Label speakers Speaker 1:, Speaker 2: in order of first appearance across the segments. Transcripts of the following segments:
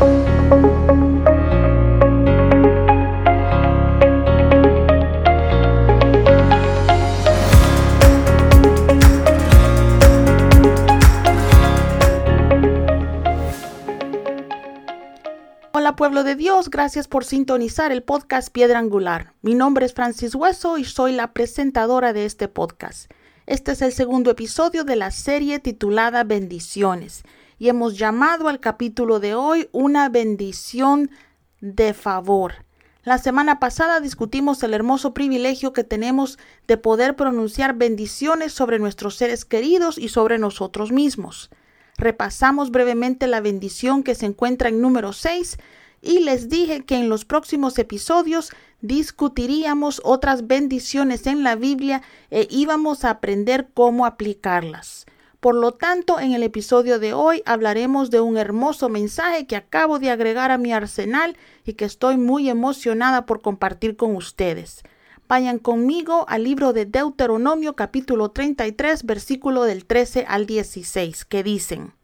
Speaker 1: Hola pueblo de Dios, gracias por sintonizar el podcast Piedra Angular. Mi nombre es Francis Hueso y soy la presentadora de este podcast. Este es el segundo episodio de la serie titulada Bendiciones y hemos llamado al capítulo de hoy una bendición de favor. La semana pasada discutimos el hermoso privilegio que tenemos de poder pronunciar bendiciones sobre nuestros seres queridos y sobre nosotros mismos. Repasamos brevemente la bendición que se encuentra en número 6 y les dije que en los próximos episodios discutiríamos otras bendiciones en la Biblia e íbamos a aprender cómo aplicarlas. Por lo tanto, en el episodio de hoy hablaremos de un hermoso mensaje que acabo de agregar a mi arsenal y que estoy muy emocionada por compartir con ustedes. Vayan conmigo al libro de Deuteronomio capítulo 33 versículo del 13 al 16 que dicen,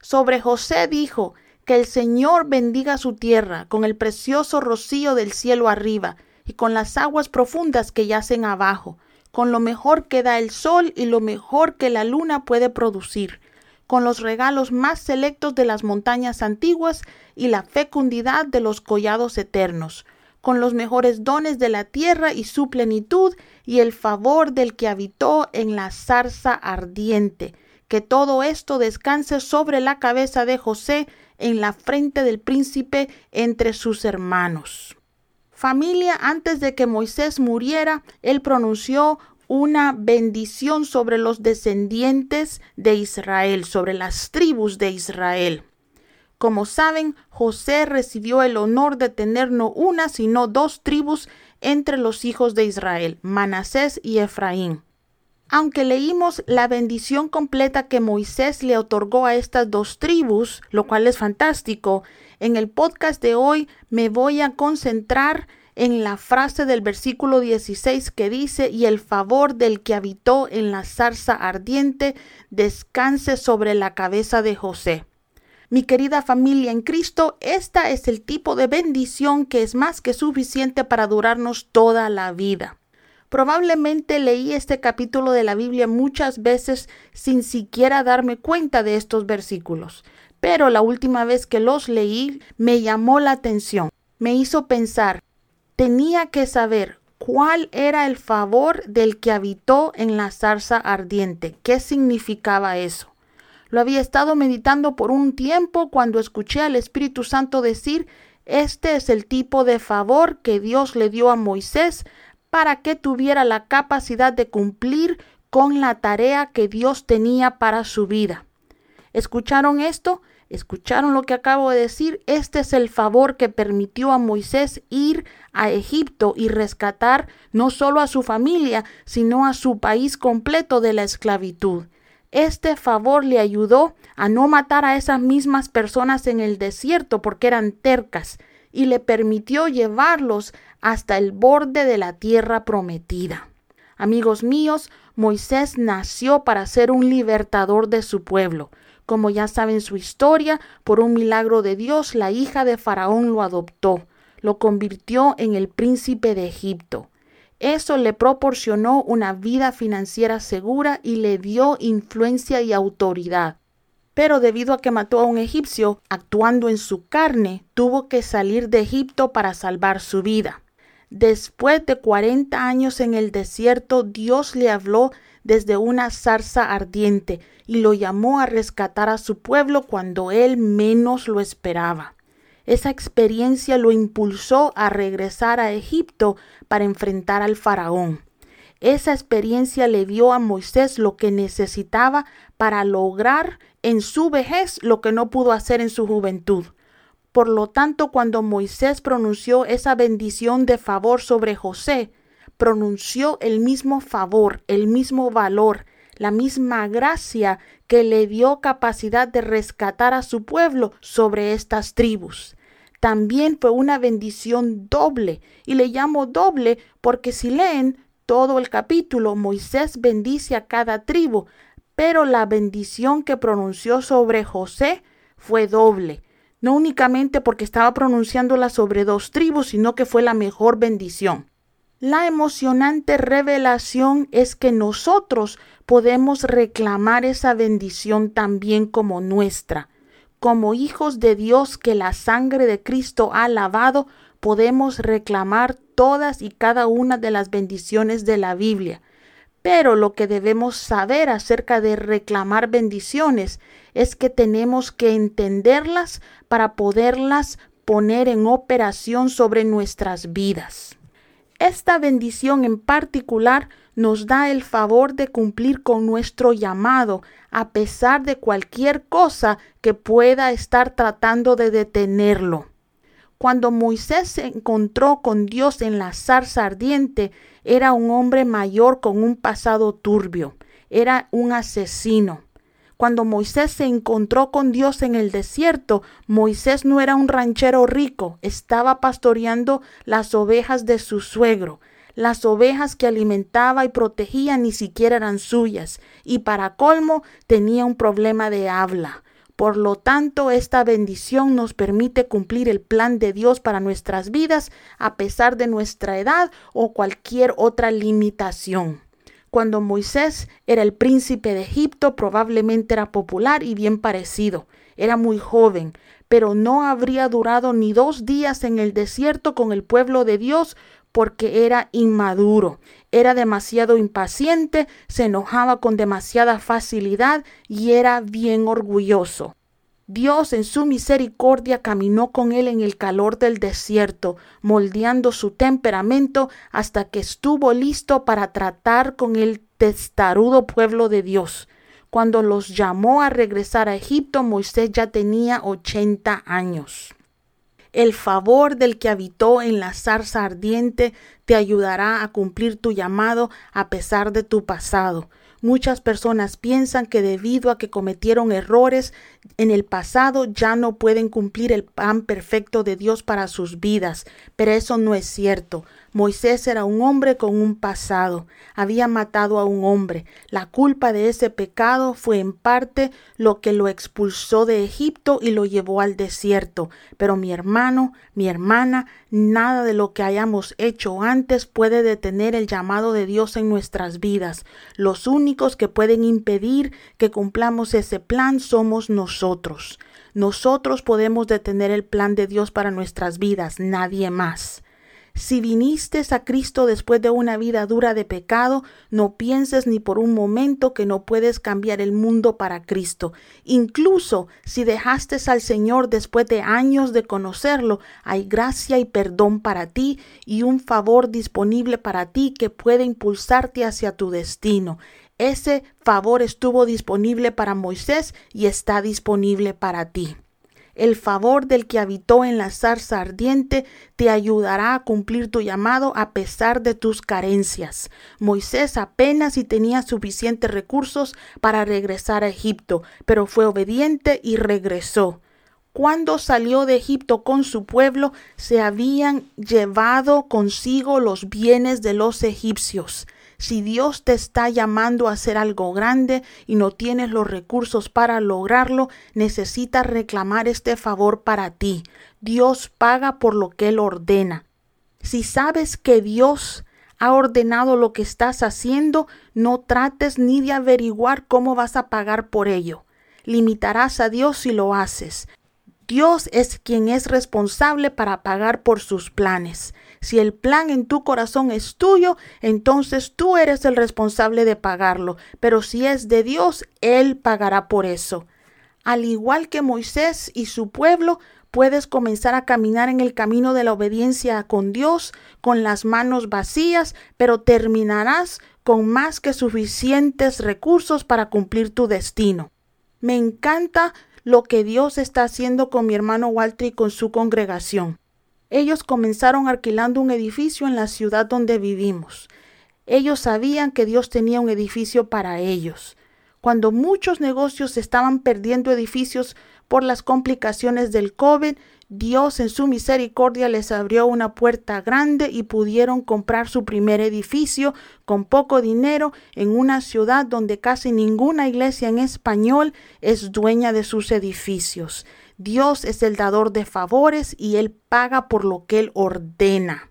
Speaker 1: Sobre José dijo, que el Señor bendiga su tierra con el precioso rocío del cielo arriba y con las aguas profundas que yacen abajo, con lo mejor que da el sol y lo mejor que la luna puede producir, con los regalos más selectos de las montañas antiguas y la fecundidad de los collados eternos, con los mejores dones de la tierra y su plenitud, y el favor del que habitó en la zarza ardiente. Que todo esto descanse sobre la cabeza de José, en la frente del príncipe entre sus hermanos. Familia, antes de que Moisés muriera, él pronunció una bendición sobre los descendientes de Israel, sobre las tribus de Israel. Como saben, José recibió el honor de tener no una, sino dos tribus entre los hijos de Israel, Manasés y Efraín. Aunque leímos la bendición completa que Moisés le otorgó a estas dos tribus, lo cual es fantástico, en el podcast de hoy me voy a concentrar en la frase del versículo 16 que dice, y el favor del que habitó en la zarza ardiente descanse sobre la cabeza de José. Mi querida familia en Cristo, esta es el tipo de bendición que es más que suficiente para durarnos toda la vida. Probablemente leí este capítulo de la Biblia muchas veces sin siquiera darme cuenta de estos versículos, pero la última vez que los leí me llamó la atención, me hizo pensar, tenía que saber cuál era el favor del que habitó en la zarza ardiente, qué significaba eso. Lo había estado meditando por un tiempo cuando escuché al Espíritu Santo decir, este es el tipo de favor que Dios le dio a Moisés para que tuviera la capacidad de cumplir con la tarea que Dios tenía para su vida. ¿Escucharon esto? ¿Escucharon lo que acabo de decir? Este es el favor que permitió a Moisés ir a Egipto y rescatar no solo a su familia, sino a su país completo de la esclavitud. Este favor le ayudó a no matar a esas mismas personas en el desierto porque eran tercas y le permitió llevarlos hasta el borde de la tierra prometida. Amigos míos, Moisés nació para ser un libertador de su pueblo. Como ya saben su historia, por un milagro de Dios, la hija de Faraón lo adoptó, lo convirtió en el príncipe de Egipto. Eso le proporcionó una vida financiera segura y le dio influencia y autoridad. Pero debido a que mató a un egipcio actuando en su carne, tuvo que salir de Egipto para salvar su vida. Después de cuarenta años en el desierto, Dios le habló desde una zarza ardiente y lo llamó a rescatar a su pueblo cuando él menos lo esperaba. Esa experiencia lo impulsó a regresar a Egipto para enfrentar al faraón. Esa experiencia le dio a Moisés lo que necesitaba para lograr en su vejez lo que no pudo hacer en su juventud. Por lo tanto, cuando Moisés pronunció esa bendición de favor sobre José, pronunció el mismo favor, el mismo valor, la misma gracia que le dio capacidad de rescatar a su pueblo sobre estas tribus también fue una bendición doble. Y le llamo doble porque si leen todo el capítulo, Moisés bendice a cada tribu, pero la bendición que pronunció sobre José fue doble. no únicamente porque estaba pronunciándola sobre dos tribus, sino que fue la mejor bendición. La emocionante revelación es que nosotros podemos reclamar esa bendición también como nuestra. Como hijos de Dios que la sangre de Cristo ha lavado, podemos reclamar todas y cada una de las bendiciones de la Biblia. Pero lo que debemos saber acerca de reclamar bendiciones es que tenemos que entenderlas para poderlas poner en operación sobre nuestras vidas. Esta bendición en particular nos da el favor de cumplir con nuestro llamado a pesar de cualquier cosa que pueda estar tratando de detenerlo. Cuando Moisés se encontró con Dios en la zarza ardiente, era un hombre mayor con un pasado turbio, era un asesino. Cuando Moisés se encontró con Dios en el desierto, Moisés no era un ranchero rico, estaba pastoreando las ovejas de su suegro. Las ovejas que alimentaba y protegía ni siquiera eran suyas, y para colmo tenía un problema de habla. Por lo tanto, esta bendición nos permite cumplir el plan de Dios para nuestras vidas a pesar de nuestra edad o cualquier otra limitación. Cuando Moisés era el príncipe de Egipto, probablemente era popular y bien parecido. Era muy joven, pero no habría durado ni dos días en el desierto con el pueblo de Dios porque era inmaduro, era demasiado impaciente, se enojaba con demasiada facilidad y era bien orgulloso. Dios en su misericordia caminó con él en el calor del desierto, moldeando su temperamento hasta que estuvo listo para tratar con el testarudo pueblo de Dios. Cuando los llamó a regresar a Egipto, Moisés ya tenía ochenta años. El favor del que habitó en la zarza ardiente te ayudará a cumplir tu llamado a pesar de tu pasado. Muchas personas piensan que debido a que cometieron errores en el pasado ya no pueden cumplir el plan perfecto de Dios para sus vidas, pero eso no es cierto. Moisés era un hombre con un pasado, había matado a un hombre. La culpa de ese pecado fue en parte lo que lo expulsó de Egipto y lo llevó al desierto. Pero mi hermano, mi hermana, nada de lo que hayamos hecho antes puede detener el llamado de Dios en nuestras vidas. Los únicos que pueden impedir que cumplamos ese plan somos nosotros. Nosotros podemos detener el plan de Dios para nuestras vidas, nadie más. Si viniste a Cristo después de una vida dura de pecado, no pienses ni por un momento que no puedes cambiar el mundo para Cristo. Incluso si dejaste al Señor después de años de conocerlo, hay gracia y perdón para ti y un favor disponible para ti que puede impulsarte hacia tu destino. Ese favor estuvo disponible para Moisés y está disponible para ti. El favor del que habitó en la zarza ardiente te ayudará a cumplir tu llamado a pesar de tus carencias. Moisés apenas si tenía suficientes recursos para regresar a Egipto, pero fue obediente y regresó. Cuando salió de Egipto con su pueblo, se habían llevado consigo los bienes de los egipcios. Si Dios te está llamando a hacer algo grande y no tienes los recursos para lograrlo, necesitas reclamar este favor para ti. Dios paga por lo que Él ordena. Si sabes que Dios ha ordenado lo que estás haciendo, no trates ni de averiguar cómo vas a pagar por ello. Limitarás a Dios si lo haces. Dios es quien es responsable para pagar por sus planes. Si el plan en tu corazón es tuyo, entonces tú eres el responsable de pagarlo. Pero si es de Dios, Él pagará por eso. Al igual que Moisés y su pueblo, puedes comenzar a caminar en el camino de la obediencia con Dios con las manos vacías, pero terminarás con más que suficientes recursos para cumplir tu destino. Me encanta lo que Dios está haciendo con mi hermano Walter y con su congregación. Ellos comenzaron alquilando un edificio en la ciudad donde vivimos. Ellos sabían que Dios tenía un edificio para ellos. Cuando muchos negocios estaban perdiendo edificios por las complicaciones del COVID, Dios en su misericordia les abrió una puerta grande y pudieron comprar su primer edificio con poco dinero en una ciudad donde casi ninguna iglesia en español es dueña de sus edificios. Dios es el dador de favores y Él paga por lo que Él ordena.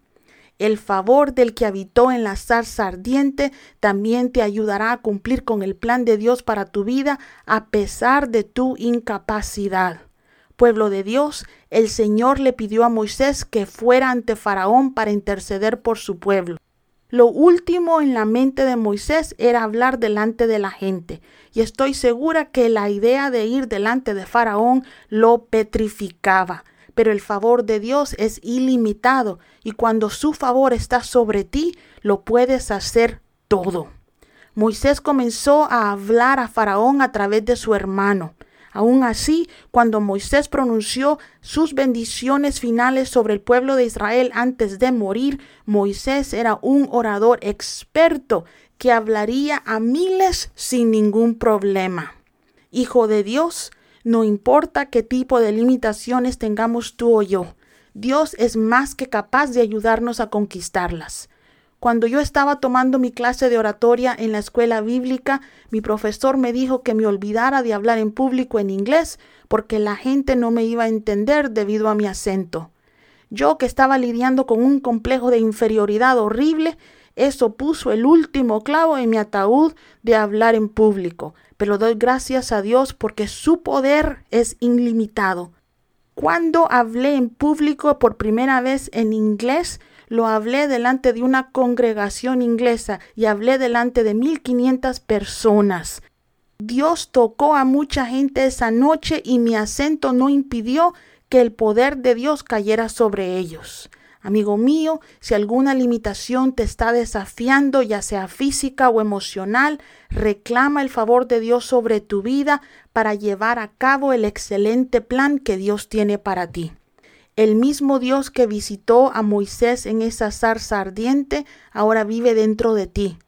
Speaker 1: El favor del que habitó en la zarza ardiente también te ayudará a cumplir con el plan de Dios para tu vida a pesar de tu incapacidad. Pueblo de Dios, el Señor le pidió a Moisés que fuera ante Faraón para interceder por su pueblo. Lo último en la mente de Moisés era hablar delante de la gente, y estoy segura que la idea de ir delante de Faraón lo petrificaba pero el favor de Dios es ilimitado y cuando su favor está sobre ti, lo puedes hacer todo. Moisés comenzó a hablar a Faraón a través de su hermano. Aún así, cuando Moisés pronunció sus bendiciones finales sobre el pueblo de Israel antes de morir, Moisés era un orador experto que hablaría a miles sin ningún problema. Hijo de Dios, no importa qué tipo de limitaciones tengamos tú o yo, Dios es más que capaz de ayudarnos a conquistarlas. Cuando yo estaba tomando mi clase de oratoria en la escuela bíblica, mi profesor me dijo que me olvidara de hablar en público en inglés porque la gente no me iba a entender debido a mi acento. Yo que estaba lidiando con un complejo de inferioridad horrible, eso puso el último clavo en mi ataúd de hablar en público pero doy gracias a Dios porque su poder es ilimitado. Cuando hablé en público por primera vez en inglés, lo hablé delante de una congregación inglesa y hablé delante de 1500 personas. Dios tocó a mucha gente esa noche y mi acento no impidió que el poder de Dios cayera sobre ellos. Amigo mío, si alguna limitación te está desafiando, ya sea física o emocional, reclama el favor de Dios sobre tu vida para llevar a cabo el excelente plan que Dios tiene para ti. El mismo Dios que visitó a Moisés en esa zarza ardiente, ahora vive dentro de ti.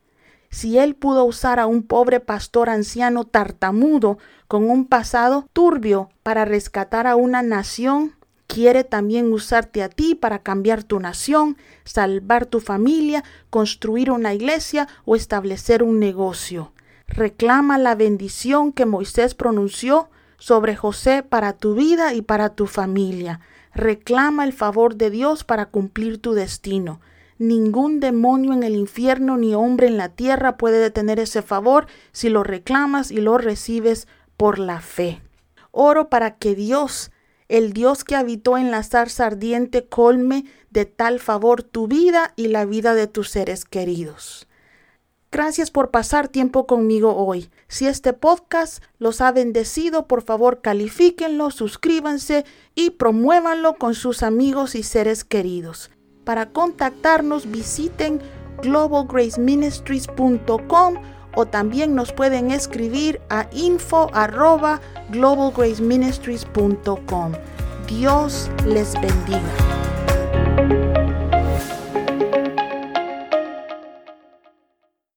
Speaker 1: Si Él pudo usar a un pobre pastor anciano tartamudo con un pasado turbio para rescatar a una nación, quiere también usarte a ti para cambiar tu nación, salvar tu familia, construir una iglesia o establecer un negocio. Reclama la bendición que Moisés pronunció sobre José para tu vida y para tu familia. Reclama el favor de Dios para cumplir tu destino. Ningún demonio en el infierno ni hombre en la tierra puede detener ese favor si lo reclamas y lo recibes por la fe. Oro para que Dios el Dios que habitó en la zarza ardiente colme de tal favor tu vida y la vida de tus seres queridos. Gracias por pasar tiempo conmigo hoy. Si este podcast los ha bendecido, por favor califíquenlo, suscríbanse y promuévanlo con sus amigos y seres queridos. Para contactarnos visiten globalgraceministries.com o también nos pueden escribir a info. Dios les bendiga.